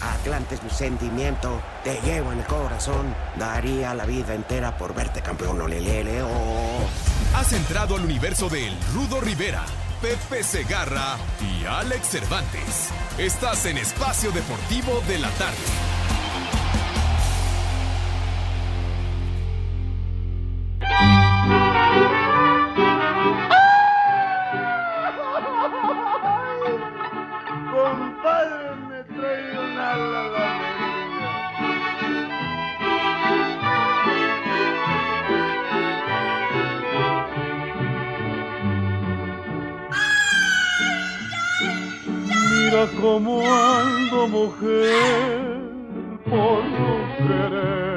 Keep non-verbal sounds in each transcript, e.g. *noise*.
Atlante es mi sentimiento, te llevo en el corazón. Daría la vida entera por verte campeón, olelele, oh. Has entrado al universo de El Rudo Rivera, Pepe Segarra y Alex Cervantes. Estás en Espacio Deportivo de la Tarde. Compadre, me trae. Mira cómo ando, mujer, por no querer.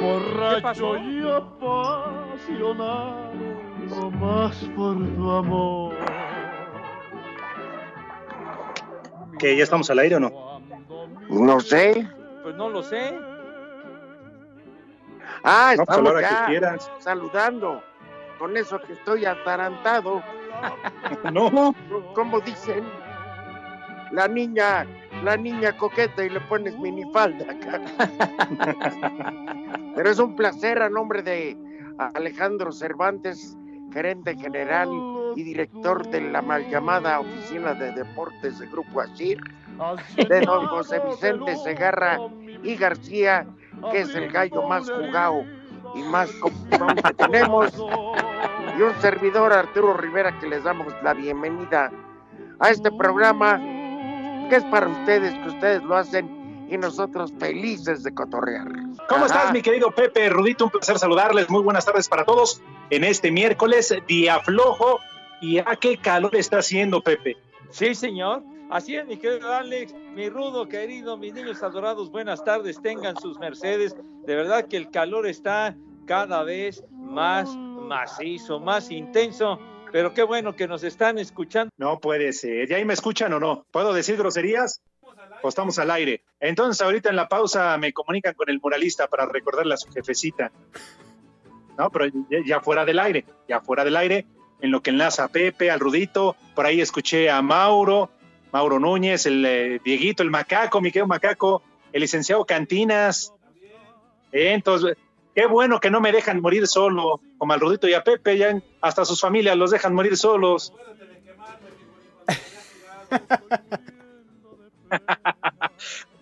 Borracho y apasionado, más por tu amor. ¿Que ya estamos al aire o no? No sé. Pues no lo sé. Ah, No, pues estamos que ya saludando. Con eso que estoy atarantado. *laughs* No. ¿Cómo dicen? La niña, la niña coqueta y le pones minifalda acá. *laughs* Pero es un placer a nombre de Alejandro Cervantes, gerente general y director de la mal llamada Oficina de Deportes de Grupo Asir, de don José Vicente Segarra y García, que es el gallo más jugado y más computón que tenemos, y un servidor Arturo Rivera que les damos la bienvenida a este programa que es para ustedes, que ustedes lo hacen y nosotros felices de cotorrear. ¿Cómo Ajá. estás, mi querido Pepe Rudito? Un placer saludarles. Muy buenas tardes para todos en este miércoles, día flojo. ¿Y a qué calor está haciendo, Pepe? Sí, señor. Así es, mi querido Alex, mi rudo querido, mis niños adorados, buenas tardes, tengan sus mercedes. De verdad que el calor está cada vez más macizo, más intenso, pero qué bueno que nos están escuchando. No puede ser. ¿Ya ahí me escuchan o no? ¿Puedo decir groserías? ¿O estamos al aire? Entonces, ahorita en la pausa me comunican con el muralista para recordarle a su jefecita. No, pero ya fuera del aire, ya fuera del aire, en lo que enlaza a Pepe, al Rudito, por ahí escuché a Mauro, Mauro Núñez, el eh, Dieguito, el Macaco, mi querido Macaco, el licenciado Cantinas. Eh, entonces, qué bueno que no me dejan morir solo, como al Rudito y a Pepe, ya hasta sus familias los dejan morir solos. *laughs*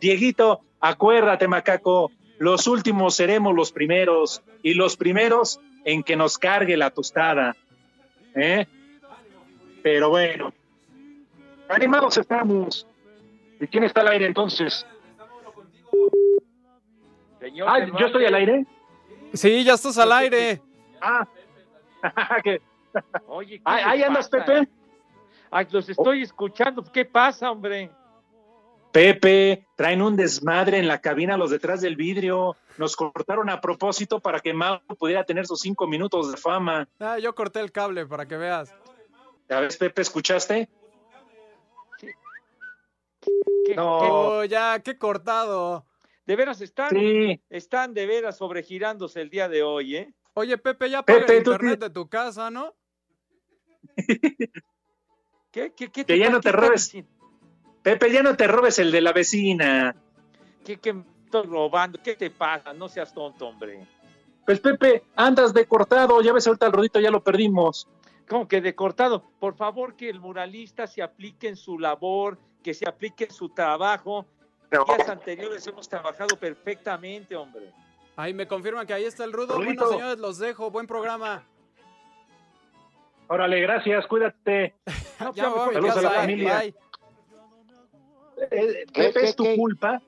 Dieguito, acuérdate, macaco, los últimos seremos los primeros y los primeros en que nos cargue la tostada. ¿Eh? Pero bueno, animados estamos. ¿Y quién está al aire entonces? Señor Ah, Cervantes, ¿yo estoy al aire? Sí, ya estás al aire. Ah, *laughs* que- Oye, ¿qué ahí, le ahí andas, pasa? Pepe. Ay, los estoy escuchando. ¿Qué pasa, hombre? Pepe, traen un desmadre en la cabina los detrás del vidrio. Nos cortaron a propósito para que Mauro pudiera tener sus cinco minutos de fama. Ah, yo corté el cable para que veas. ¿Ya ves, Pepe, escuchaste? ¿Qué- No. qué- Oh, ya, qué cortado. de veras están, Sí. están de veras sobregirándose el día de hoy, ¿eh? Oye, Pepe, ya paga Pepe, el internet de tu casa, ¿no? ¿Qué, qué, qué Que ya no te robes. diciendo? Pepe, ya no te robes el de la vecina. ¿Qué, qué me estoy robando? ¿Qué te pasa? No seas tonto, hombre. Pues Pepe, andas de cortado, ya ves ahorita el rodito, ya lo perdimos. ¿Cómo que de cortado? Por favor, que el muralista se aplique en su labor, que se aplique en su trabajo. No. Días anteriores hemos trabajado perfectamente, hombre. Ahí me confirman que ahí está el rudo. Rudito. Bueno, señores, los dejo. Buen programa. Órale, gracias, cuídate. *laughs* ya voy a mi Saludos a la casa. familia. Bye. Eh, ¿Qué, Pepe, es tu qué? culpa.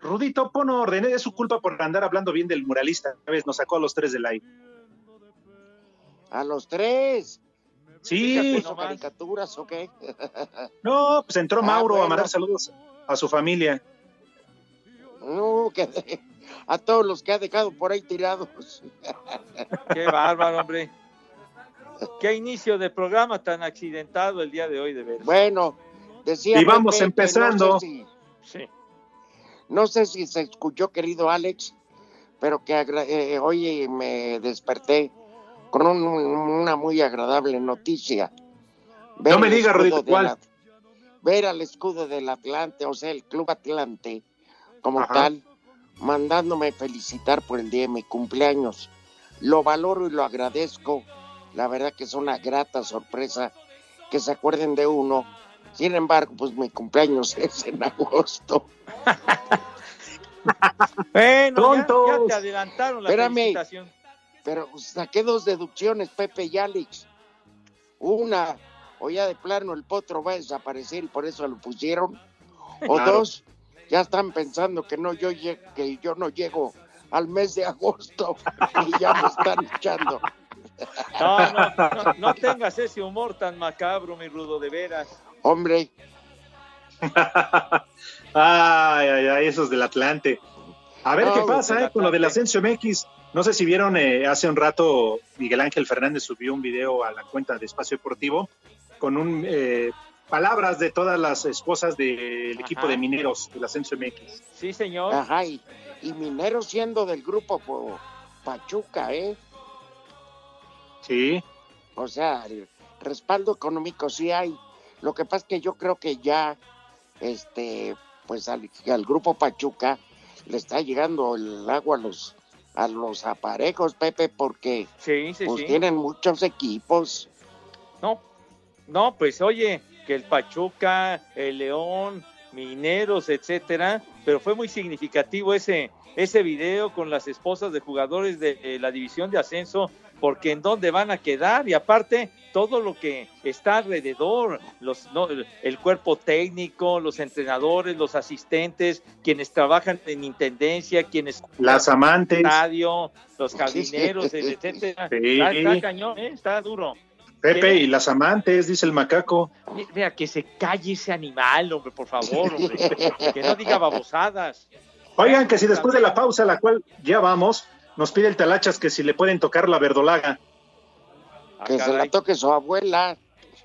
Rudito, pon orden, es su culpa por andar hablando bien del muralista. ¿Sabes? Nos sacó a los tres del aire. A los tres. Sí, ¿Ya puso caricaturas o qué? *laughs* no, pues entró Ah, Mauro a mandar saludos a su familia. No, que a todos los que ha dejado por ahí tirados. *laughs* Qué bárbaro, hombre. Qué inicio de programa tan accidentado el día de hoy, de veras. Bueno, decía. Y vamos Pepe empezando. No sé, si, Sí. no sé si se escuchó, querido Alex, pero que agra- eh, hoy me desperté con un- una muy agradable noticia. Ver No me el diga, escudo Rodito, del ¿cuál? Ver al escudo del Atlante, o sea, el Club Atlante, como Ajá. tal, mandándome felicitar por el día de mi cumpleaños. Lo valoro y lo agradezco. La verdad que es una grata sorpresa que se acuerden de uno. Sin embargo, pues mi cumpleaños es en agosto. *laughs* Bueno, ya, Tontos. ya te adelantaron la Espérame. felicitación. Pero saqué dos deducciones, Pepe y Alex. Una, o ya de plano el potro va a desaparecer y por eso lo pusieron. O Claro. dos, ya están pensando que no yo que yo no llego al mes de agosto y ya me están echando. No, no, no, no *laughs* tengas ese humor tan macabro, mi rudo, de veras. Hombre, *laughs* Ay, ay, ay, esos del Atlante. A ver No, qué pasa eh, con lo del. Ascenso MX. No sé si vieron eh, hace un rato Miguel Ángel Fernández subió un video a la cuenta de Espacio Deportivo con un eh, palabras de todas las esposas del Ajá. equipo de mineros del Ascenso MX. Sí, señor. ajá, y, y Minero siendo del grupo po- Pachuca, ¿eh? Sí, O sea, el respaldo económico sí hay. Lo que pasa es que yo creo que ya, este, pues al, al grupo Pachuca le está llegando el agua a los a los aparejos, Pepe, porque Sí, sí, pues sí. tienen muchos equipos. No, no, pues oye, que el Pachuca, el León, Mineros, etcétera, pero fue muy significativo ese ese video con las esposas de jugadores de eh, la división de ascenso, porque en dónde van a quedar y aparte todo lo que está alrededor, los no, el- cuerpo técnico, los entrenadores, los asistentes, quienes trabajan en intendencia, quienes las amantes. estadio, los jardineros, *laughs* etcétera. Sí. Está, está cañón, ¿eh? está duro. Pepe y las amantes, dice el macaco. Mira, que se calle ese animal, hombre, por favor, hombre. *laughs* Que no diga babosadas. Oigan, que si después de la pausa, a la cual ya vamos, nos pide el Talachas que si le pueden tocar la verdolaga. Ah, que se la toque su abuela.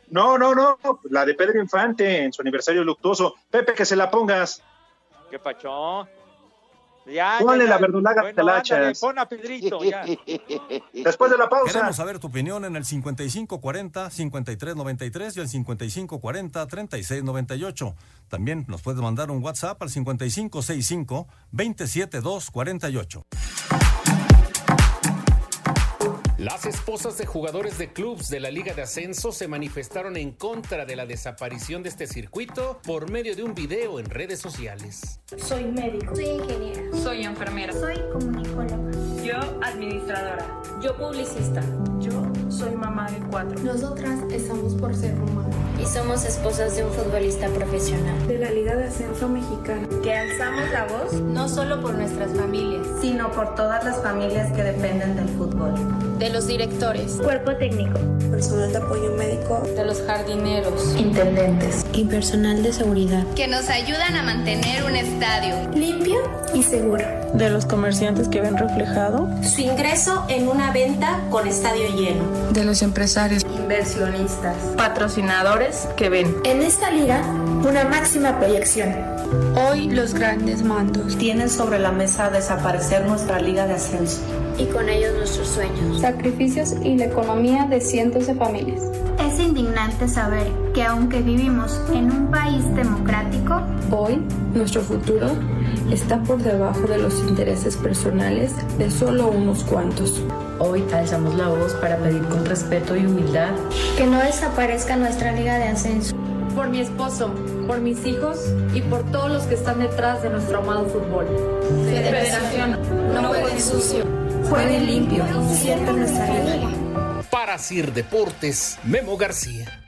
No, no, no, la de Pedro Infante en su aniversario luctuoso. Pepe, que se la pongas. ¿Qué pachó? Ya, Ponle ya, la verdolaga, Bueno, talachas. ándale, Pon a Pedrito, ya. *laughs* Después de la pausa. Queremos saber tu opinión en el 5540-5393 y el 5540-3698. También nos puedes mandar un WhatsApp al 5565-27248. Las esposas de jugadores de clubes de la Liga de Ascenso se manifestaron en contra de la desaparición de este circuito por medio de un video en redes sociales. Soy médico. Soy ingeniera. Soy enfermera. Soy comunicóloga. Yo administradora. Yo publicista. Yo soy mamá de cuatro. Nosotras estamos por ser humanos. Y somos esposas de un futbolista profesional. De la Liga de Ascenso Mexicana. Que alzamos la voz no solo por nuestras familias, Sino por todas las familias que dependen del fútbol. De los directores, Cuerpo técnico. Personal de apoyo médico. de los jardineros Intendentes. y personal de seguridad que nos ayudan a mantener un estadio Limpio y seguro. De los comerciantes que ven reflejado. su ingreso en una venta con estadio lleno. De los empresarios. Inversionistas. Patrocinadores que ven. En esta liga, una máxima proyección. Hoy los grandes mandos tienen sobre la mesa desaparecer nuestra Liga de Ascenso. Y con ellos nuestros sueños. Sacrificios y la economía de cientos de familias. Es indignante saber que aunque vivimos en un país democrático, Hoy, nuestro futuro está por debajo de los intereses personales de solo unos cuantos. Hoy alzamos la voz para pedir con respeto y humildad que no desaparezca nuestra liga de ascenso. Por mi esposo, por mis hijos y por todos los que están detrás de nuestro amado fútbol. Federación, no jueguen sucio, jueguen limpio, siempre nuestra regla. Para Sir Deportes, Memo García.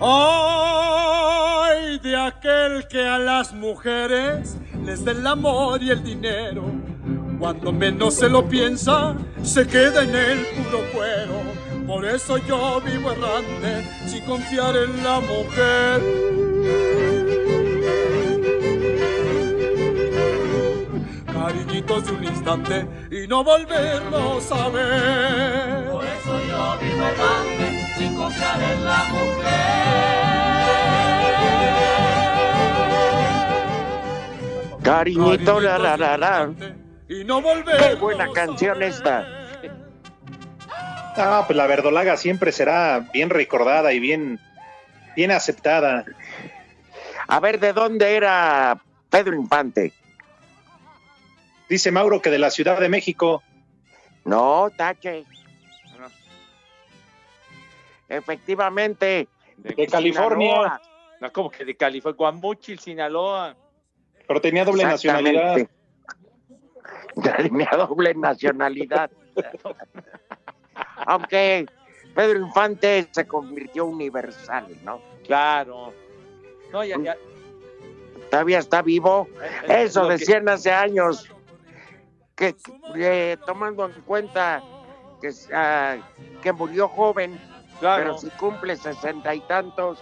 Ay, de aquel que a las mujeres les da el amor y el dinero. Cuando menos se lo piensa, se queda en el puro cuero. Por eso yo vivo errante, sin confiar en la mujer. Cariñitos de un instante y no volverlos a ver. Por eso yo vivo errante, sin confiar en la mujer. Cariñito, la, la, la, la. Y no volver. Qué buena canción esta. Ah, pues la verdolaga siempre será bien recordada y bien, bien aceptada. A ver, ¿de dónde era Pedro Infante? Dice Mauro que de la Ciudad de México. No, tache. Efectivamente. De California. No, como que de California, Guamuchil, Sinaloa. Pero tenía doble nacionalidad. Tenía doble nacionalidad. Aunque Pedro Infante se convirtió universal, ¿no? Claro. No, ya, ya. Todavía está vivo. Eso Lo que- decían hace años. Que, eh, tomando en cuenta que, ah, que murió joven, Claro. pero si cumple sesenta y tantos,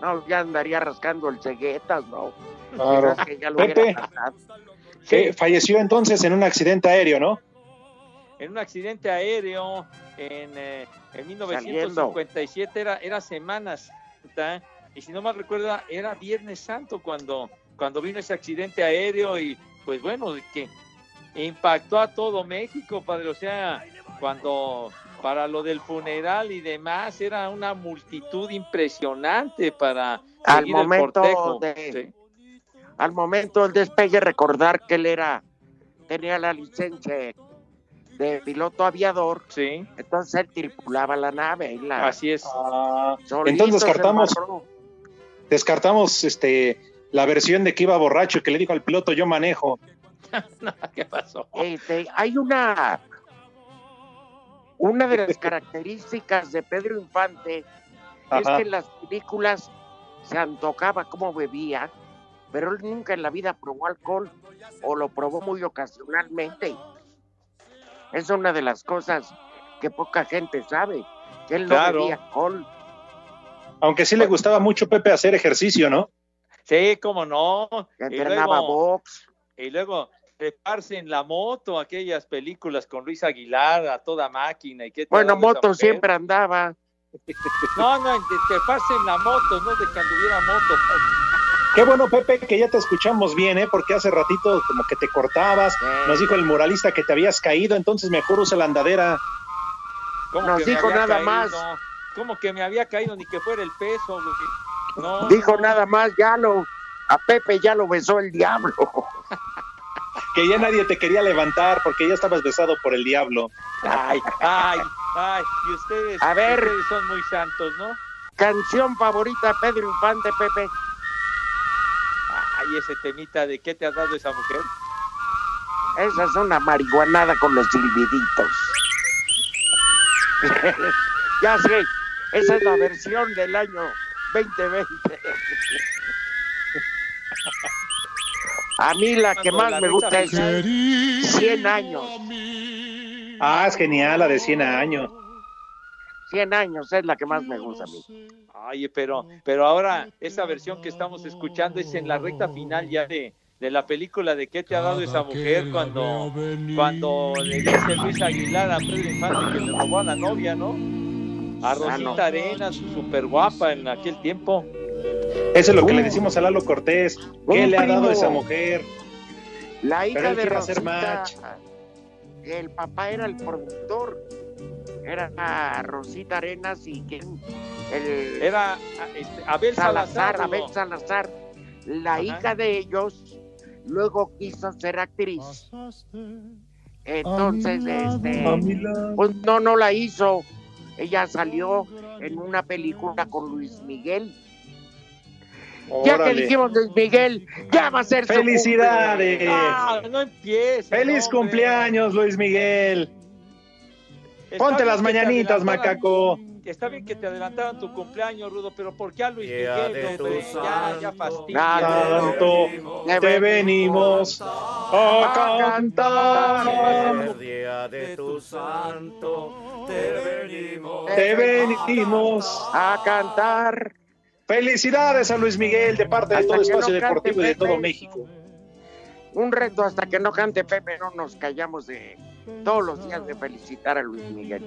no, ya andaría rascando el ceguetas, ¿no? Claro. Que ya lo Pepe. Que falleció entonces en un accidente aéreo, ¿no? en un accidente aéreo en, eh, en 1957 era, era Semanas Santa, y si no mal recuerda era Viernes Santo cuando, cuando vino ese accidente aéreo y pues bueno, que impactó a todo México, padre, o sea, cuando para lo del funeral y demás era una multitud impresionante para Al seguir el momento cortejo. de- Al momento del despegue, recordar que él era, tenía la licencia de piloto aviador, Sí, entonces él tripulaba la nave. y la- así es. Ah, entonces descartamos, descartamos este la versión de que iba borracho y que le dijo al piloto yo manejo. *laughs* ¿Qué pasó? Este, hay una una de las características de Pedro Infante es que en las películas se antojaba como bebía, pero él nunca en la vida probó alcohol o lo probó muy ocasionalmente. Es una de las cosas que poca gente sabe, que él no Claro. bebía alcohol. Aunque sí le gustaba mucho Pepe hacer ejercicio, ¿no? Sí, cómo no. que Y entrenaba luego- box. Y luego treparse en la moto, aquellas películas con Luis Aguilar a toda máquina. Y qué Bueno, moto siempre andaba. *laughs* No, no, treparse en la moto, no de que anduviera moto. Qué bueno, Pepe, que ya te escuchamos bien, ¿eh? Porque hace ratito como que te cortabas. Nos dijo el muralista que te habías caído, entonces mejor usa la andadera. ¿Cómo Nos que me dijo había nada caído? más. ¿Cómo que me había caído ni que fuera el peso? güey? No, Dijo no. nada más, ya lo, a Pepe ya lo besó el diablo. *laughs* Que ya nadie te quería levantar porque ya estabas besado por el diablo. Ay, ay, ay. Y ustedes, A ver. ustedes son muy santos, ¿no? Canción favorita Pedro Infante, Pepe. Ese temita de qué te ha dado esa mujer. Esa es una marihuanada con los silbiditos. *laughs* ya sé, esa es la versión del año 2020. A mí la que más me gusta es 100 años. Ah, es genial la de 100 años. 100 años es la que más me gusta a mí. Ay, pero, pero ahora esa versión que estamos escuchando es en la recta final ya de, de la película de qué te ha dado esa mujer cuando, cuando le dice Luis Aguilar a Pedro Infante que le robó a la novia, ¿no? A Rosita Arenas, súper guapa en aquel tiempo. Eso es lo que le decimos a Lalo Cortés. ¿Qué le ha dado primo. esa mujer? La Pero hija él de hacer Rosita, match. el papá era el productor, era Rosita Arenas y quien el Era este, Abel Salazar, Salazar. Abel. Salazar, la Ajá. hija de ellos luego quiso ser actriz. Entonces, este, pues no, no la hizo. Ella salió en una película con Luis Miguel. Ya que dijimos Luis Miguel, ya va a ser su ¡Felicidades! cumple. Ah, no empieces. ¡Feliz hombre. cumpleaños, Luis Miguel! Ponte las mañanitas, macaco. Está bien que te adelantaran tu cumpleaños, Rudo, pero ¿por qué a Luis Día Miguel, de hombre? tu Ya, ya santo. fastidia. Santo, te venimos a cantar. El día de tu santo, te venimos. Te venimos a cantar. Felicidades a Luis Miguel de parte de Hasta todo Espacio no Deportivo y de todo México. Un reto hasta que no cante Pepe, no nos callamos de todos los días de felicitar a Luis Miguel.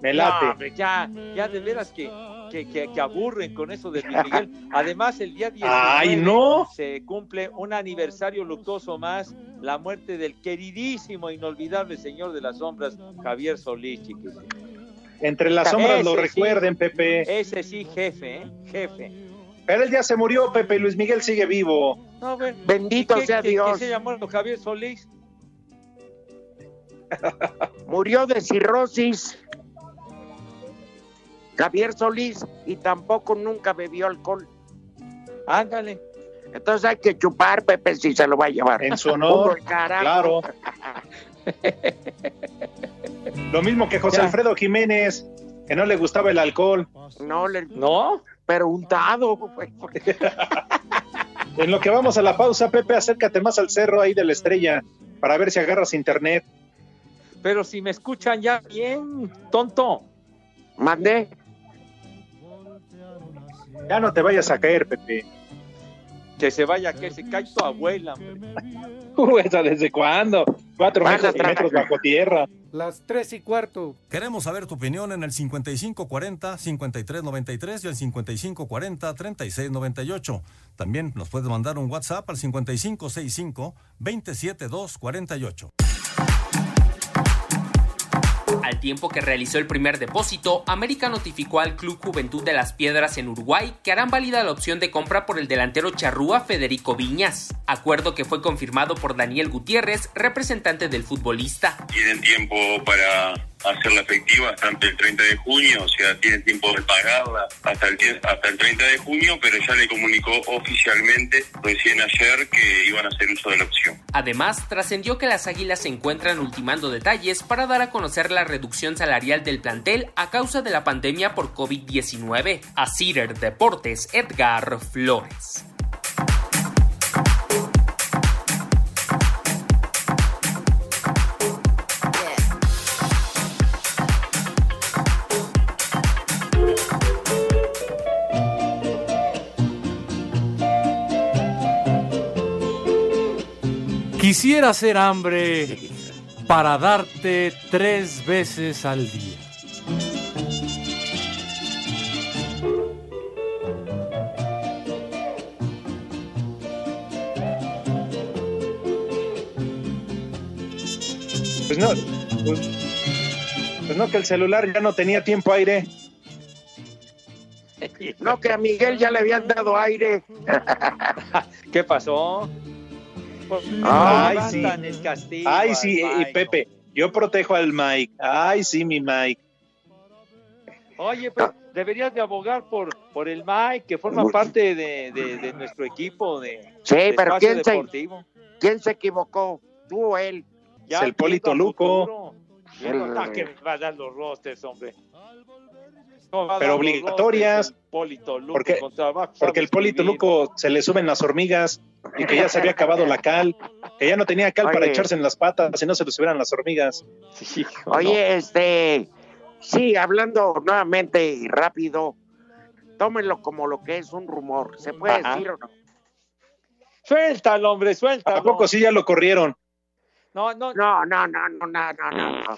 Me No, late. hombre, ya, ya de veras que, que, que- que aburren con eso de Luis Miguel. Además, el día 19 ¡Ay, no! se cumple un aniversario luctuoso más, la muerte del queridísimo, inolvidable señor de las sombras, Javier Solís, chiquito. Entre las sombras lo sí. recuerden, Pepe. Ese sí, jefe, ¿eh? Jefe. Pero él ya se murió, Pepe. Luis Miguel sigue vivo. No, bueno, Bendito ¿y qué- sea qué- Dios. qué se llamó Javier Solís? *laughs* Murió de cirrosis. Javier Solís y tampoco nunca bebió alcohol. Ándale. Entonces hay que chupar, Pepe, si se lo va a llevar. En su honor, claro. *laughs* Lo mismo que José Ya. Alfredo Jiménez, que no le gustaba el alcohol. No, le, ¿No? pero untado. En lo que vamos a la pausa, Pepe, acércate más al cerro ahí de la estrella para ver si agarras internet. Pero si me escuchan ya bien, tonto. Mandé. Ya no te vayas a caer, Pepe. Que se vaya, que se cae tu abuela. hombre. *laughs* ¿esa ¿Desde cuándo? Cuatro metros, metros bajo tierra. Las tres y cuarto. Queremos saber tu opinión en el 5540-5393 y el 5540-3698. También nos puedes mandar un WhatsApp al 5565-27248. Tiempo que realizó el primer depósito, América notificó al Club Juventud de las Piedras en Uruguay que harán válida la opción de compra por el delantero charrúa Federico Viñas, acuerdo que fue confirmado por Daniel Gutiérrez, representante del futbolista. tienen tiempo para hacerla efectiva hasta el 30 de junio, o sea, tienen tiempo de pagarla hasta el, hasta el 30 de junio, pero ya le comunicó oficialmente recién ayer que iban a hacer uso de la opción. Además, trascendió que las Águilas se encuentran ultimando detalles para dar a conocer la reducción salarial del plantel a causa de la pandemia por COVID-19. A Cider Deportes, Edgar Flores. Quisiera hacer hambre para darte tres veces al día. Pues no, pues, pues no, que el celular ya no tenía tiempo aire. No, que a Miguel ya le habían dado aire. *laughs* ¿Qué pasó? Pues, Ay, sí. el castigo Ay, sí, y Mike, Pepe, yo protejo al Mike. Ay, sí, mi Mike. Oye, pero deberías de abogar por, por el Mike, que forma parte de, de- de nuestro equipo de, Sí, de pero ¿quién se, deportivo. ¿quién se equivocó? ¿Tú o él? Ya Es el Polito Luco. Viendo- ah, que me va a dar los rosters, hombre. No, Pero obligatorias, Polito Luco, porque- Porque el Polito. Luco se le suben las hormigas y que ya se había acabado la cal, que ya no tenía cal para echarse en las patas si no se le subieran las hormigas. Oye, este, sí, hablando nuevamente y rápido, tómenlo como lo que es un rumor. ¿Se puede Ajá. decir o no? Suéltalo, hombre, suéltalo. ¿A poco sí ya lo corrieron? No, no, No, no, no, no, no, no, no.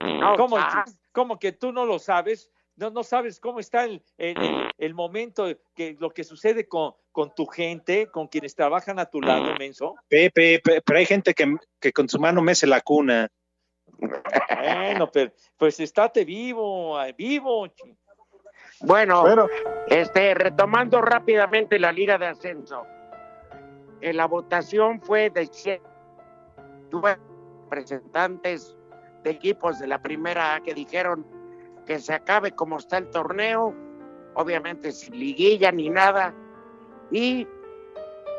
No, ¿Cómo, ah. cómo que tú no lo sabes? No, no sabes cómo está el, el- el- el momento, que lo que sucede con, con tu gente, con quienes trabajan a tu lado, menso. Pepe, pe- pero hay gente que, que con su mano mece la cuna. Bueno, pero pues estate vivo, eh, vivo. Bueno, este, retomando rápidamente la Liga de Ascenso. En la votación fue de 100 representantes de equipos de la primera A que dijeron que se acabe como está el torneo, obviamente sin liguilla ni nada, y,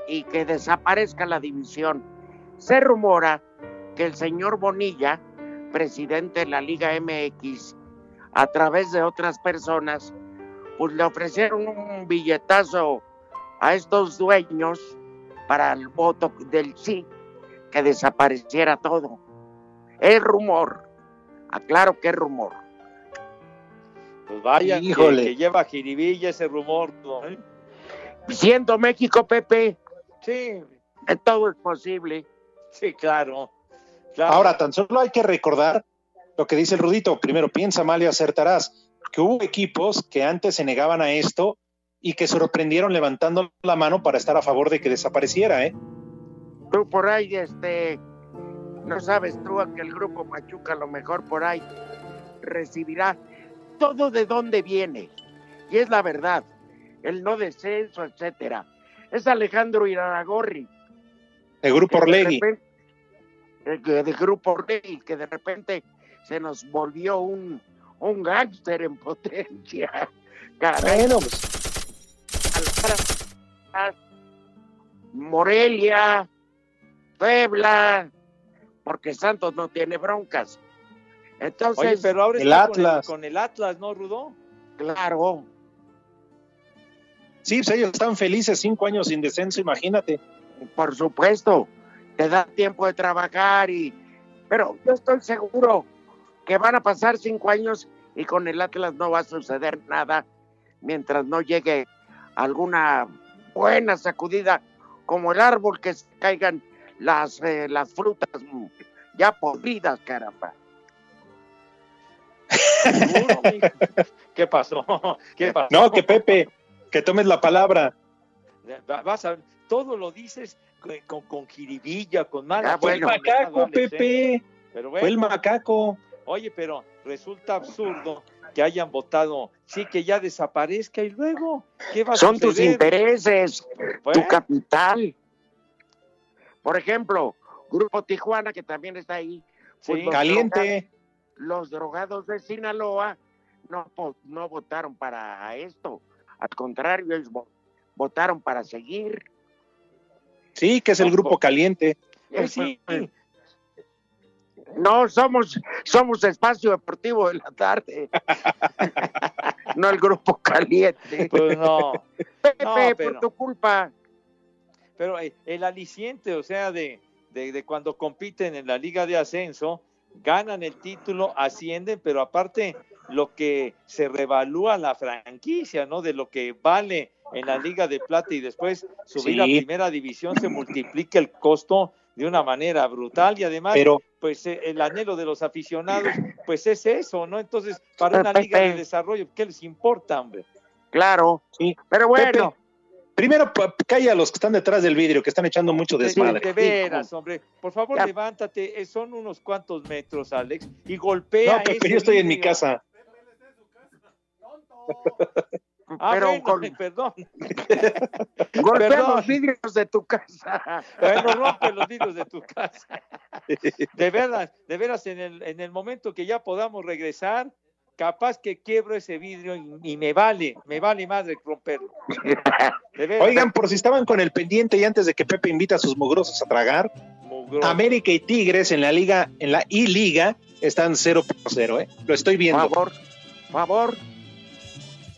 y que desaparezca la división. Se rumora que el señor Bonilla, presidente de la Liga MX, a través de otras personas, pues le ofrecieron un billetazo a estos dueños para el voto del sí, que desapareciera todo. Es rumor, aclaro que es rumor. Pues vaya, que, Híjole. que lleva jiribilla ese rumor. ¿no? ¿Eh? Siendo México, Pepe, Sí, todo es posible. sí, claro. claro. Ahora, tan solo hay que recordar lo que dice el Rudito. Primero, piensa mal y acertarás. Que hubo equipos que antes se negaban a esto y que sorprendieron levantando la mano para estar a favor de que desapareciera, ¿eh? Tú por ahí, este, no sabes tú que el grupo Machuca a lo mejor por ahí recibirá todo de dónde viene. Y es la verdad, el no descenso, etcétera. Es Alejandro Iraragorri. El grupo de Orlegui. repente- eh, de grupo Orlegui, que de repente se nos volvió un, un gángster en potencia. *laughs* Caray. Bueno, pues, Morelia, Puebla, porque Santos no tiene broncas. Entonces, Oye, pero ahora el está con Atlas. con el Atlas, ¿no, Rudo? claro, sí, pues ellos están felices cinco años sin descenso, imagínate. por supuesto, te da tiempo de trabajar y, pero yo estoy seguro que van a pasar cinco años y con el Atlas no va a suceder nada mientras no llegue alguna buena sacudida como el árbol que caigan las, eh, las frutas ya podridas, caramba. *laughs* ¿Qué pasó? *laughs* ¿Qué pasó? No, que Pepe, que tomes la palabra. Va- Vas a todo lo dices con, con, con jiribilla, con mala Ah, Fue el macaco, ¿eh? Pepe. Pero Fue el macaco. oye, pero resulta absurdo que hayan votado, sí, que ya desaparezca y luego, ¿qué va a Son tus intereses, Bueno. tu capital. Por ejemplo, Grupo Tijuana, que también está ahí. pues Sí. los Caliente. Los drogados de Sinaloa no, no votaron para esto. Al contrario, ellos vo- votaron para seguir. Sí, que es el grupo caliente. Pues sí, No, somos, somos espacio deportivo de la tarde. *laughs* no el grupo caliente. pues no. Pepe, no, por pero- tu culpa. Pero eh, el aliciente, o sea, de, de, de cuando compiten en la Liga de Ascenso, ganan el título, ascienden, pero aparte lo que se revalúa la franquicia, ¿no? De lo que vale en la Liga de Plata y después subir Sí. a primera división se multiplica el costo de una manera brutal y además Pero- pues eh, el anhelo de los aficionados pues es eso, ¿no? Entonces, para una liga de desarrollo, ¿qué les importa, hombre? Claro. Sí. Pero bueno. Pepe, primero calla a los que están detrás del vidrio, que están echando mucho De, desmadre. de veras, hombre. Por favor, Ya. levántate. eh, Son unos cuantos metros, Alex. Y golpea. No, Pepe, ese yo estoy en mi casa. Ah, pero bueno, con- *laughs* perdón. *laughs* golpea Perdón. los vidrios de tu casa. Bueno, rompe los vidrios de tu *laughs* casa. De veras, de veras, en el, en el momento que ya podamos regresar, capaz que quiebro ese vidrio y, y me vale, me vale madre romperlo. *laughs* Oigan, por si estaban con el pendiente y antes de que Pepe invita a sus mugrosos a tragar, mugroso. América y Tigres en la liga, en la I-Liga, están 0 por 0, ¿eh? Lo estoy viendo. Favor, favor.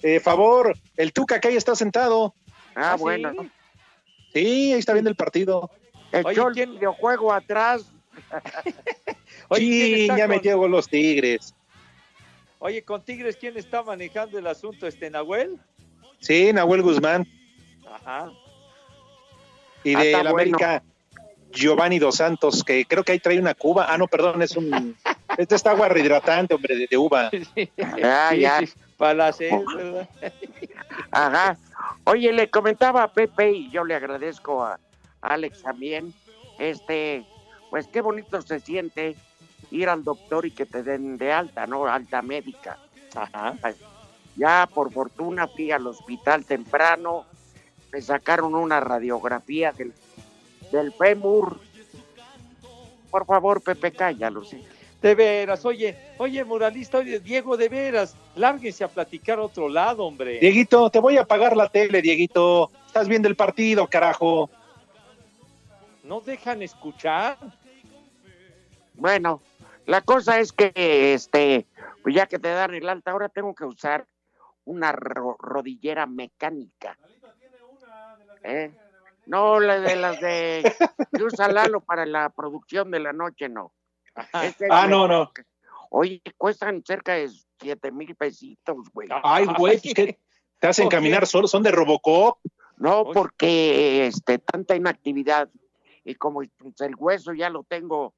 Eh, favor, el Tuca que ahí está sentado. Ah, ¿Ah, sí? bueno. Sí, ahí está viendo el partido. Echó Oye, el ¿quién- videojuego atrás. *laughs* Oye, ¿quién sí, ya con- metió gol los Tigres. Oye, con Tigres, ¿quién está manejando el asunto? ¿Este Nahuel? Sí, Nahuel Guzmán. Ajá. Y Ah, de la bueno. América, Giovanni Dos Santos, que creo que ahí trae una cuba. Ah, no, perdón, es un. Este está agua rehidratante, hombre, de, de uva. *laughs* Ah, Sí, ya. sí, para la sed, ¿verdad? *laughs* Ajá. Oye, le comentaba a Pepe y yo le agradezco a Alex también. Este, pues qué bonito se siente ir al doctor y que te den de alta, ¿no? Alta médica. Ajá. Ya por fortuna fui al hospital temprano, me sacaron una radiografía del, del fémur. Por favor, Pepe, cállalo, sí. De veras, oye, oye, muralista, oye, Diego, de veras, lárguense a platicar a otro lado, hombre. Dieguito, te voy a apagar la tele, Dieguito. Estás viendo el partido, carajo. ¿No dejan escuchar? Bueno, la cosa es que, este, pues ya que te dan el alta, ahora tengo que usar una ro- rodillera mecánica. ¿Eh? No, la de las de que usa Lalo para la producción de la noche, no. Este Ah, no, no. Oye, cuestan cerca de siete mil pesitos, güey. Ay, güey, pues que te hacen caminar solo, son de Robocop. No, porque este tanta inactividad y como pues, el hueso ya lo tengo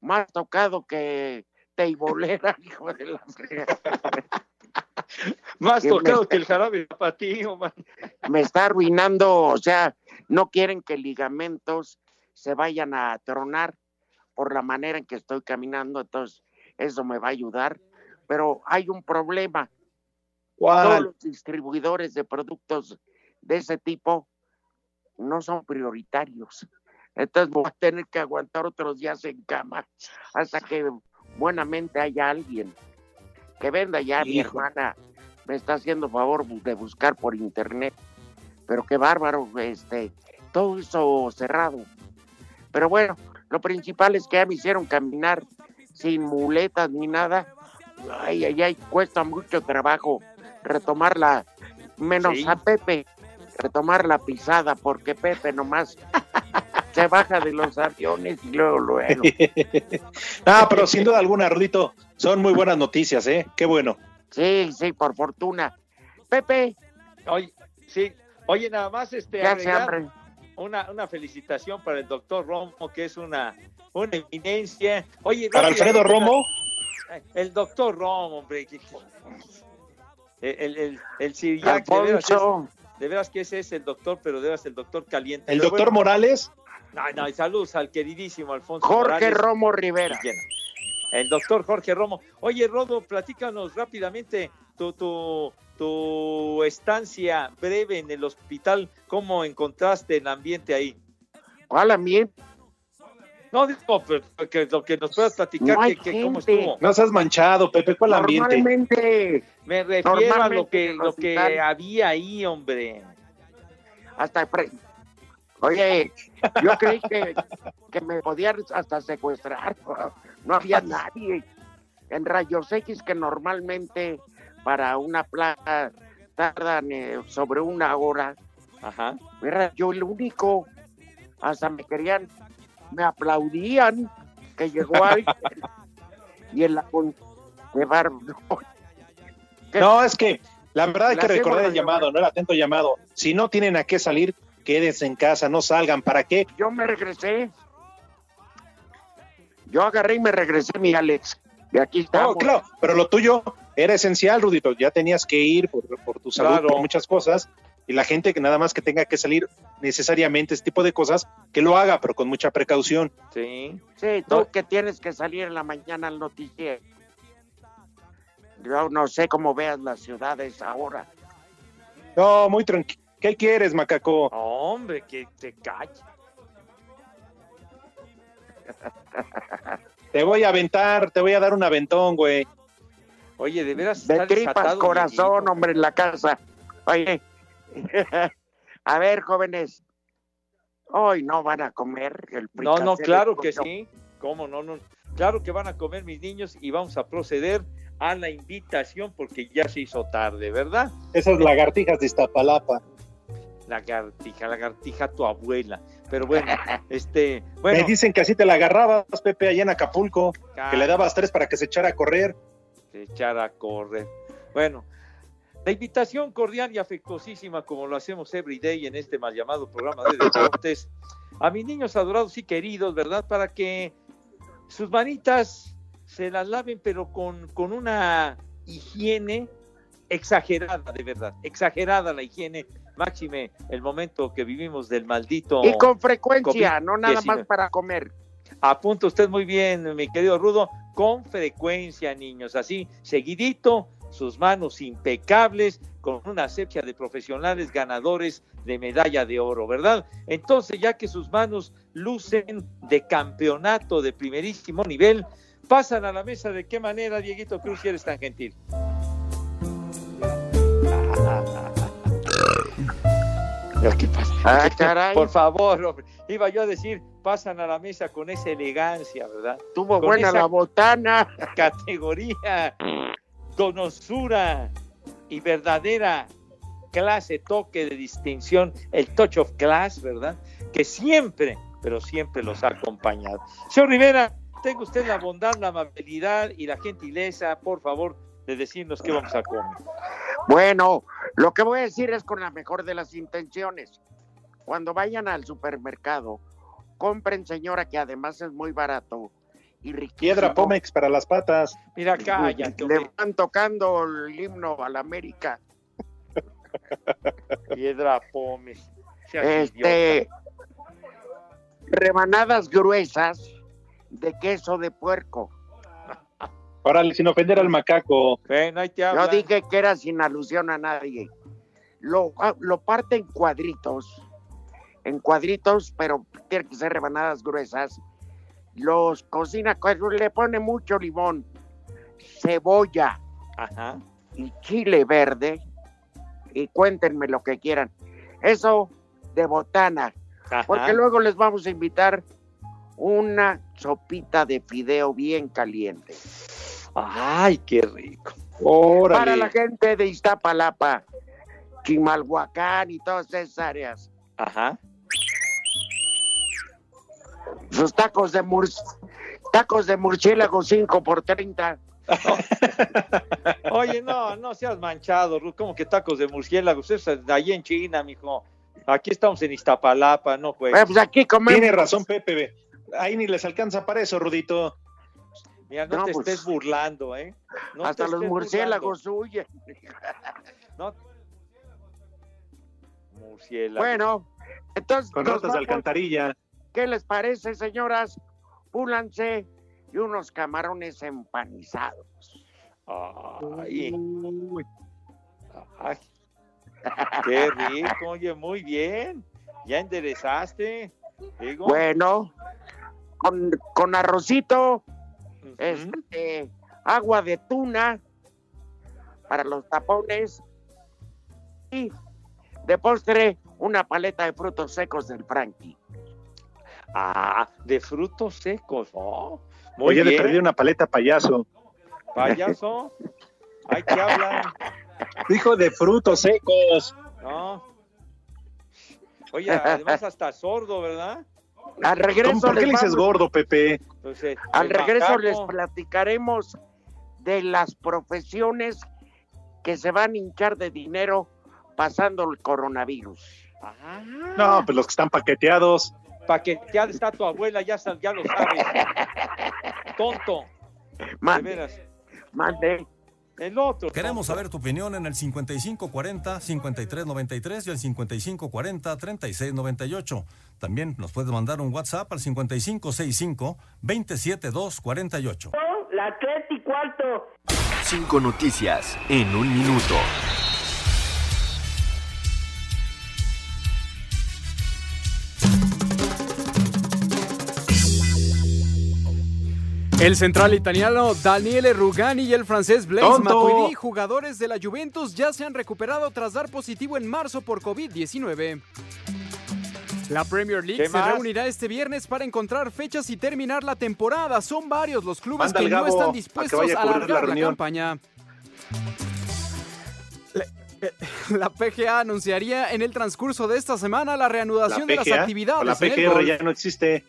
más tocado que teibolera, *laughs* hijo de la. Más Que tocado que el jarabe patío, man. me está arruinando, o sea, no quieren que ligamentos se vayan a tronar por la manera en que estoy caminando, entonces eso me va a ayudar, pero hay un problema. Todos ¿Cuál? los distribuidores de productos de ese tipo no son prioritarios. Entonces voy a tener que aguantar otros días en cama hasta que buenamente haya alguien que venda ya. Mi Hijo. hermana me está haciendo favor de buscar por internet. Pero qué bárbaro, este, todo eso cerrado. Pero bueno, lo principal es que ya me hicieron caminar sin muletas ni nada. Ay, ay, ay, cuesta mucho trabajo retomar la, menos Sí. a Pepe, retomar la pisada, porque Pepe nomás se baja de los aviones y luego, luego. *laughs* ah, pero sin duda alguna, Rudito, son muy buenas noticias, ¿eh? Qué bueno. Sí, sí, por fortuna. Pepe, Oye, sí, oye, nada más este ¿qué hace agregar hambre? una, una felicitación para el doctor Romo, que es una, una eminencia. Oye, Para Alfredo Romo, El doctor Romo, hombre. que- El, el, el, el Siriac, de veras, Alfonso, es, de veras que ese es el doctor, pero de veras el doctor caliente. el Pero doctor bueno, Morales, No, no, y saludos al queridísimo Alfonso Jorge Morales. Romo Rivera. El doctor Jorge Romo. Oye, Rodo, platícanos rápidamente tu, tu, tu estancia breve en el hospital. ¿Cómo encontraste el ambiente ahí? ¿Cuál ambiente? No, digo, pero que, lo que nos puedas platicar, No que, que cómo estuvo. no seas manchado, Pepe, ¿cuál ambiente? Normalmente, Me refiero a lo que, lo que había ahí, hombre. hasta... Oye, yo creí que, que me podían hasta secuestrar. *laughs* No había nadie. En rayos X que normalmente para una placa tardan eh, sobre una hora. Ajá. Era yo el único. Hasta me querían, me aplaudían que llegó *laughs* alguien. y en la con qué bárbaro. ¿Qué? No, es que la verdad hay que recordar el llamado, no el atento llamado. Si no tienen a qué salir, quédense en casa, no salgan. ¿Para qué? Yo me regresé. Yo agarré y me regresé, mi Alex. De aquí estamos. claro, pero lo tuyo era esencial, Rudito. Ya tenías que ir por, por tu salud, Claro. por muchas cosas. Y la gente que nada más que tenga que salir necesariamente este tipo de cosas, que lo haga, pero con mucha precaución. Sí. Sí, tú No. que tienes que salir en la mañana al noticiero. Yo no sé cómo veas las ciudades ahora. No, muy tranquilo. ¿Qué quieres, macaco? Hombre, que te calles. Te voy a aventar, te voy a dar un aventón, güey. Oye, de veras De tripas, corazón, hombre, en la casa. Oye, *laughs* a ver, jóvenes. Hoy no van a comer el No, no, claro que sí. ¿Cómo no, no? Claro que van a comer mis niños y vamos a proceder a la invitación porque ya se hizo tarde, ¿verdad? Esas lagartijas de Iztapalapa. Lagartija, lagartija tu abuela. Pero *laughs* bueno, este, bueno, Me dicen que así te la agarrabas, Pepe, allá en Acapulco, que le dabas tres para que se echara a correr. se echara a correr. Bueno, la invitación cordial y afectuosísima, como lo hacemos every day en este mal llamado programa de deportes, a mis niños adorados y queridos, ¿verdad? Para que sus manitas se las laven, pero con, con una higiene exagerada, de verdad, exagerada la higiene, máxime el momento que vivimos del maldito. Y con frecuencia, COVID-19. no nada más para comer. Apunta usted muy bien, mi querido Rudo, con frecuencia, niños, así, seguidito, sus manos impecables, con una asepsia de profesionales ganadores de medalla de oro, ¿verdad? Entonces, ya que sus manos lucen de campeonato de primerísimo nivel, pasan a la mesa de qué manera, Dieguito Cruz, si eres tan gentil. ¿Qué pasa? Ah, caray. Por favor, hombre. Iba yo a decir, pasan a la mesa con esa elegancia, ¿verdad? Tuvo Con buena la botana. Categoría, donosura y verdadera clase, toque de distinción, el touch of class, ¿verdad? Que siempre, pero siempre los ha acompañado. Señor Rivera, tenga usted la bondad, la amabilidad y la gentileza, por favor, de decirnos qué vamos a comer. Bueno, lo que voy a decir es con la mejor de las intenciones. Cuando vayan al supermercado, compren, señora, que además es muy barato y riquísimo. Piedra Pómex para las patas. Mira, cállate. Le van tocando el himno a la América. *laughs* Piedra. Seas Este, idiota. rebanadas gruesas de queso de puerco. Órale, sin ofender al macaco. Ven, ahí te Yo dije que era sin alusión a nadie. Lo, ah, lo parte en cuadritos, en cuadritos, pero tiene que ser rebanadas gruesas. Los cocina, con- le pone mucho limón, cebolla Ajá. y chile verde. Y cuéntenme lo que quieran. Eso de botana, porque luego les vamos a invitar una sopita de fideo bien caliente. Ay, qué rico. Para la gente de Iztapalapa, Chimalhuacán y todas esas áreas. Ajá. Sus tacos de mur tacos de murciélago 5 por 30. *laughs* Oye, no, no seas manchado, Ruth. ¿Cómo que tacos de murciélago? Eso es de allí en China, mijo. Aquí estamos en Iztapalapa, no juegues. Eh, pues aquí comemos. Tiene razón, Pepe. Ahí ni les alcanza para eso, Rudito. Mira, no, No, te pues, estés burlando, ¿eh? No Hasta los murciélagos huyen. *laughs* No. Murciélago. Bueno, entonces. Con ratas de alcantarilla. ¿Qué les parece, señoras? Púlanse y unos camarones empanizados. Ay. Ay. Qué rico, oye, muy bien. Ya enderezaste. Digo, Bueno, con, con arrocito, este, agua de tuna para los tapones y de postre una paleta de frutos secos del Frankie. Ah, de frutos secos. Oh, muy Oye, le perdí una paleta payaso. Payaso. Ay, que hablan. Dijo de frutos secos. No. Oye, además hasta sordo, ¿verdad? Al regreso ¿Por qué les le dices vamos- gordo, Pepe? Entonces, Al regreso macaco. les platicaremos de las profesiones que se van a hinchar de dinero pasando el coronavirus. Ah. No, pues los que están paqueteados. Paqueteada está tu abuela, ya, ya lo sabes. *laughs* Tonto. Mande. El otro. Queremos saber tu opinión en el 5540-5393 y el 5540-3698. También nos puedes mandar un WhatsApp al 5565-27248. La tres y cuarto. Cinco noticias en un minuto. El central italiano Daniele Rugani y el francés Blaise. Matuidi, jugadores de la Juventus, ya se han recuperado tras dar positivo en marzo por COVID-19. La Premier League ¿Qué se más? reunirá este viernes para encontrar fechas y terminar la temporada. Son varios los clubes Manda que no están dispuestos a a cubrir la alargar la, reunión. campaña. *laughs* La, eh, la PGA anunciaría en el transcurso de esta semana la La reanudación de las actividades. la en el PGR ya no existe.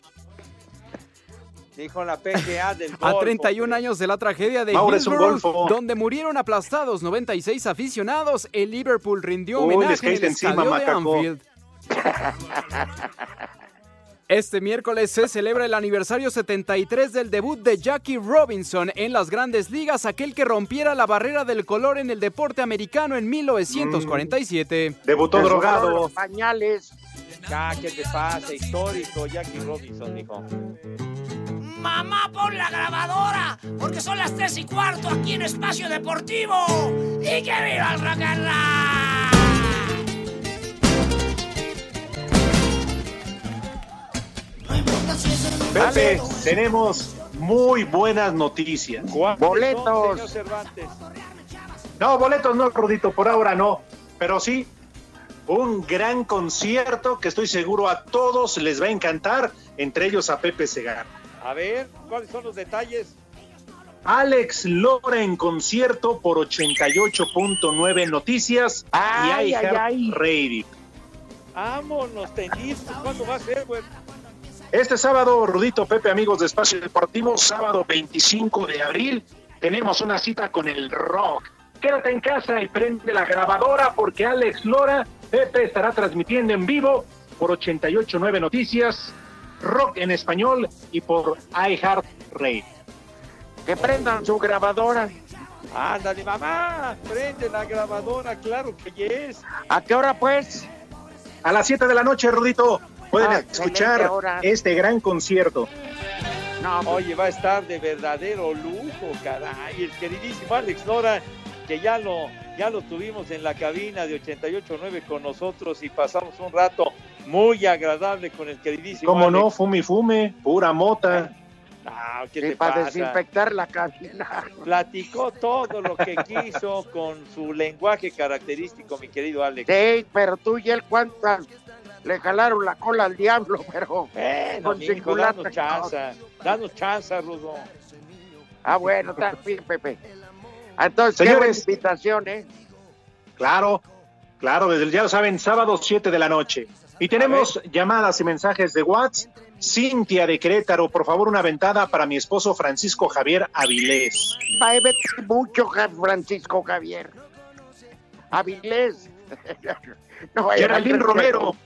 Dijo la PGA del *laughs* A golf, 31 hombre. años de la tragedia de Hillsborough, golfo. donde murieron aplastados 96 aficionados, el Liverpool rindió Uy, les homenaje en caíste el encima, estadio de. Anfield. Este miércoles se celebra el aniversario 73 del debut de Jackie Robinson en las grandes ligas, aquel que rompiera la barrera del color en el deporte americano en 1947. Debutó Les sobraron drogado. los pañales. Ya, ¿qué te pasa? Histórico, Jackie Robinson, dijo. Mamá, pon la grabadora, porque son las tres y cuarto aquí en Espacio Deportivo. ¡Y que viva el rock and Pepe, tenemos muy buenas noticias. Boletos. No, boletos no, Rudito, por ahora no. Pero sí, un gran concierto que estoy seguro a todos les va a encantar, entre ellos a Pepe Segar. A ver, ¿cuáles son los detalles? Alex Lora en concierto por 88.9 Noticias Ay, y ay, ay. Radio. Vámonos, tenistas. ¿Cuándo va a ser, güey? Este sábado, Rudito Pepe, amigos de Espacio Deportivo, sábado 25 de abril, tenemos una cita con el rock. Quédate en casa y prende la grabadora porque Alex Lora, Pepe, estará transmitiendo en vivo por 88.9 Noticias, rock en español y por iHeart. Que prendan su grabadora. Ándale, mamá, prende la grabadora, claro que es. ¿A qué hora, pues? A las 7 de la noche, Rudito, pueden Ah, escuchar este gran concierto. No, pues, Oye, va a estar de verdadero lujo, caray. El queridísimo Alex Lora, que ya lo, ya lo tuvimos en la cabina de 88.9 con nosotros y pasamos un rato muy agradable con el queridísimo Como no, Alex. fume pura mota. Ah, ¿qué Sí, te para pasa? desinfectar la cabina. Platicó todo lo que quiso con su lenguaje característico, mi querido Alex. Sí, pero tú y él, ¿cuántas? Le jalaron la cola al diablo, pero Bueno, con singular danos chance, danos chance, Rudo. Ah, bueno, está bien, Pepe. Entonces, qué Señores. invitación, ¿eh? Claro, claro, desde ya lo saben, sábado 7 de la noche. Y tenemos llamadas y mensajes de WhatsApp. Cintia de Querétaro, por favor, una ventada para mi esposo Francisco Javier Avilés. Va a vete mucho, Francisco Javier. Avilés. *laughs* no Geraldine Romero.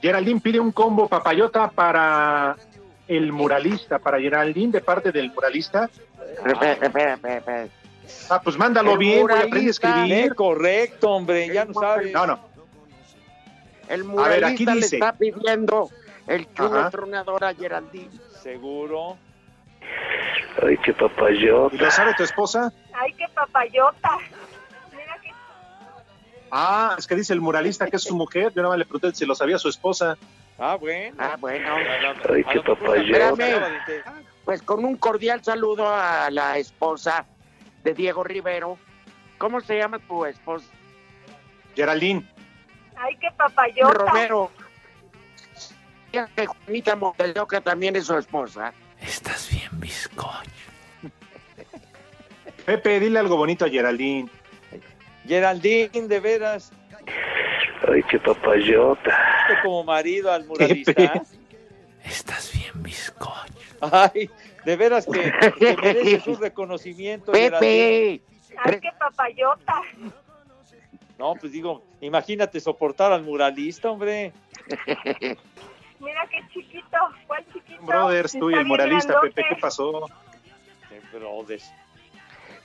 Geraldine pide un combo papayota para el muralista, para Geraldine de parte del muralista. *laughs* Espera, espera. Ah, pues mándalo El bien, güey, aprende a escribir. Eh, correcto, hombre, ya no sabes. No, no. El A ver, aquí muralista le dice. está pidiendo el chulo tronador a Geraldine. Seguro. Ay, qué papayota. ¿Y lo sabe tu esposa? Ay, qué papayota. Mira que Ah, es que dice el muralista que es su mujer. Yo nada más le pregunté si lo sabía su esposa. Ah, bueno. Ah, bueno. Ay, qué papayota. Espérame. Pues con un cordial saludo a la esposa de Diego Rivero. ¿Cómo se llama tu esposa? Geraldine. Ay, qué papayota. Romero. Ya que Juanita Monteloca también es su esposa. Estás bien, bizcocho. *laughs* Pepe, dile algo bonito a Geraldine. Geraldine, de veras, Ay, qué papayota. como marido al *laughs* muralista. Pepe. Estás bien, bizcocho. Ay, de veras que, que mereces un reconocimiento. Pepe. Ay, qué papayota. No, pues digo, imagínate soportar al muralista, hombre. Mira qué chiquito. ¿Cuál chiquito? Brothers, tú y el muralista, grandote. Pepe, ¿qué pasó? Qué brothers.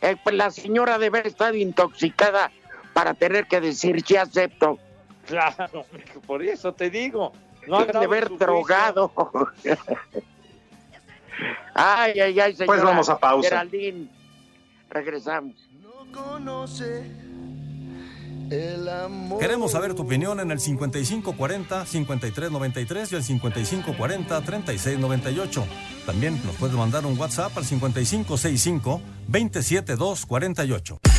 Eh, pues la señora debe estado intoxicada para tener que decir sí acepto. Claro, por eso te digo. No de haber drogado. *laughs* ay, ay, ay, señora. Pues vamos a pausa. Geraldine, regresamos. Queremos saber tu opinión en el 5540-5393 y el 5540-3698. También nos puedes mandar un WhatsApp al 5565-27248.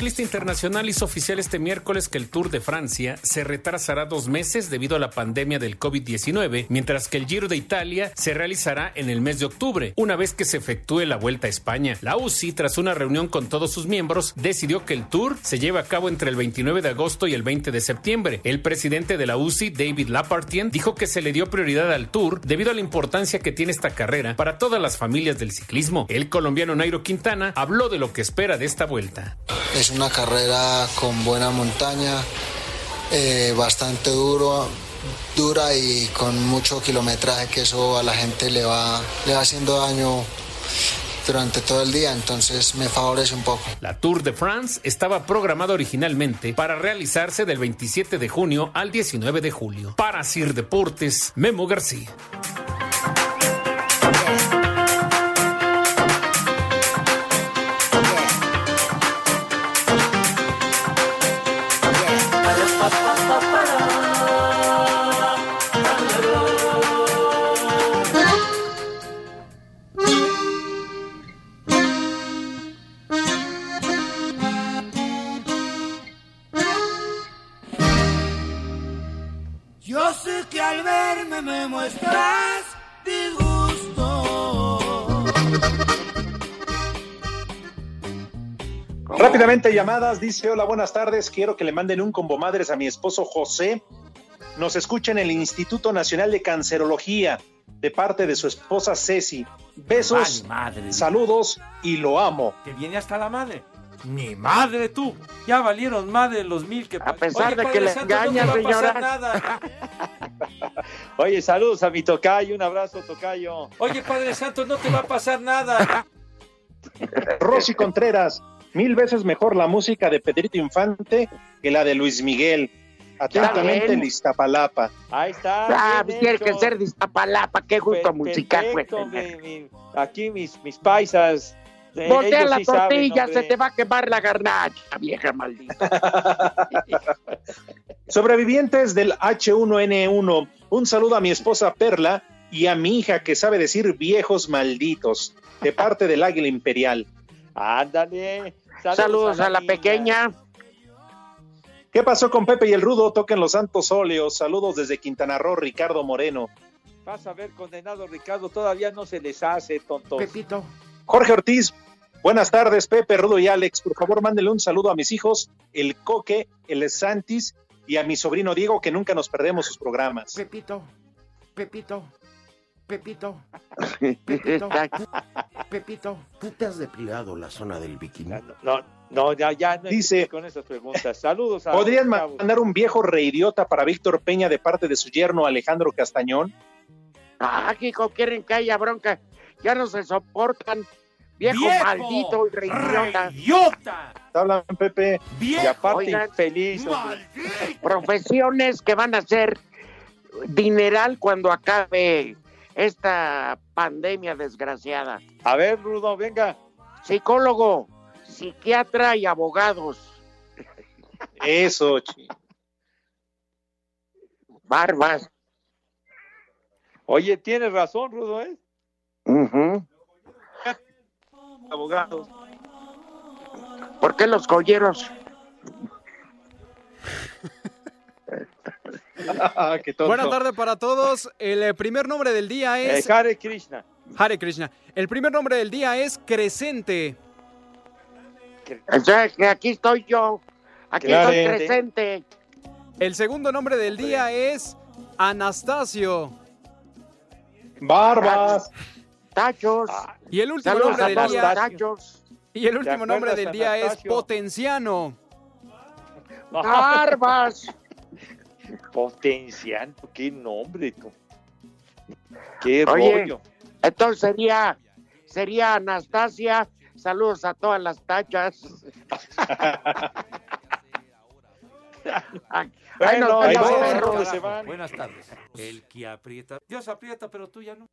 Ciclista Internacional hizo oficial este miércoles que el Tour de Francia se retrasará dos meses debido a la pandemia del COVID-19, mientras que el Giro de Italia se realizará en el mes de octubre, una vez que se efectúe la vuelta a España. La UCI, tras una reunión con todos sus miembros, decidió que el Tour se lleve a cabo entre el 29 de agosto y el 20 de septiembre. El presidente de la UCI, David Lapartien, dijo que se le dio prioridad al Tour debido a la importancia que tiene esta carrera para todas las familias del ciclismo. El colombiano Nairo Quintana habló de lo que espera de esta vuelta. Una carrera con buena montaña, eh, bastante duro, dura y con mucho kilometraje que eso a la gente le va, le va haciendo daño durante todo el día, entonces me favorece un poco. La Tour de France estaba programada originalmente para realizarse del 27 de junio al 19 de julio. Para Sir Deportes, Memo García. llamadas, dice, hola, buenas tardes, quiero que le manden un combo madres a mi esposo José. Nos escucha en el Instituto Nacional de Cancerología de parte de su esposa Ceci. Besos, saludos y lo amo. Te viene hasta la madre. Mi madre tú, ya valieron más de los mil que A pesar de que le engaña, no señora. Nada. *laughs* Oye, saludos a mi tocayo, un abrazo tocayo. Oye, Padre santo no te va a pasar nada. Rosy Contreras, mil veces mejor la música de Pedrito Infante que la de Luis Miguel. Atentamente en Iztapalapa. Ahí está. Ah, bien tiene que ser de Iztapalapa, qué gusto Pe- musical, pues. mi- mi- aquí mis, mis paisas. eh, Voltea la sí tortilla, se te va a quemar la garnacha, vieja maldita. *laughs* Sobrevivientes del H1N1, un saludo a mi esposa Perla y a mi hija que sabe decir viejos malditos, de parte del Águila Imperial. Ándale. Saludos a la niña. pequeña. ¿Qué pasó con Pepe y el Rudo? Toquen los santos óleos. Saludos desde Quintana Roo, Ricardo Moreno. Vas a ver, condenado Ricardo, todavía no se les hace, tontos. Pepito. Jorge Ortiz, buenas tardes, Pepe, Rudo y Alex. Por favor, mándenle un saludo a mis hijos, el Coque, el Santis y a mi sobrino Diego, que nunca nos perdemos sus programas. Pepito, Pepito, Pepito, *laughs* Pepito. Pepito. ¿Tú te has depilado la zona del bikini? No, no, ya, ya no Dice- con esas preguntas. Saludos a ¿Podrían mandar un viejo reidiota para Víctor Peña de parte de su yerno Alejandro Castañón? Ah, Kiko, quieren que haya bronca. Ya no se soportan. Viejo, ¡Viejo! maldito y reidiota. ¡Idiota! ¿Te hablan, Pepe? Y aparte, Oigan. infeliz. Profesiones que van a ser dineral cuando acabe esta pandemia desgraciada. A ver, Rudo, venga. Psicólogo, psiquiatra y abogados. Eso, chi- Barbas. Oye, tienes razón, Rudo, ¿eh? Ujú. abogados. ¿Por qué los colleros? Ah, qué tonto. Buenas tardes para todos. El eh, primer nombre del día es... Eh, Hare Krishna. Hare Krishna. El primer nombre del día es Crescente. Que aquí estoy yo. Aquí Claro. estoy presente. El segundo nombre del día es Anastasio. Barbas. Tachos. Y el último Saludos nombre del día... tachos. Y el último nombre del día es? Potenciano. Barbas. Potenciando, qué nombre. tú. Qué Oye, rollo. entonces sería, sería Anastasia. Saludos a todas las tachas. Buenas tardes. El que aprieta. Dios aprieta, pero tú ya no.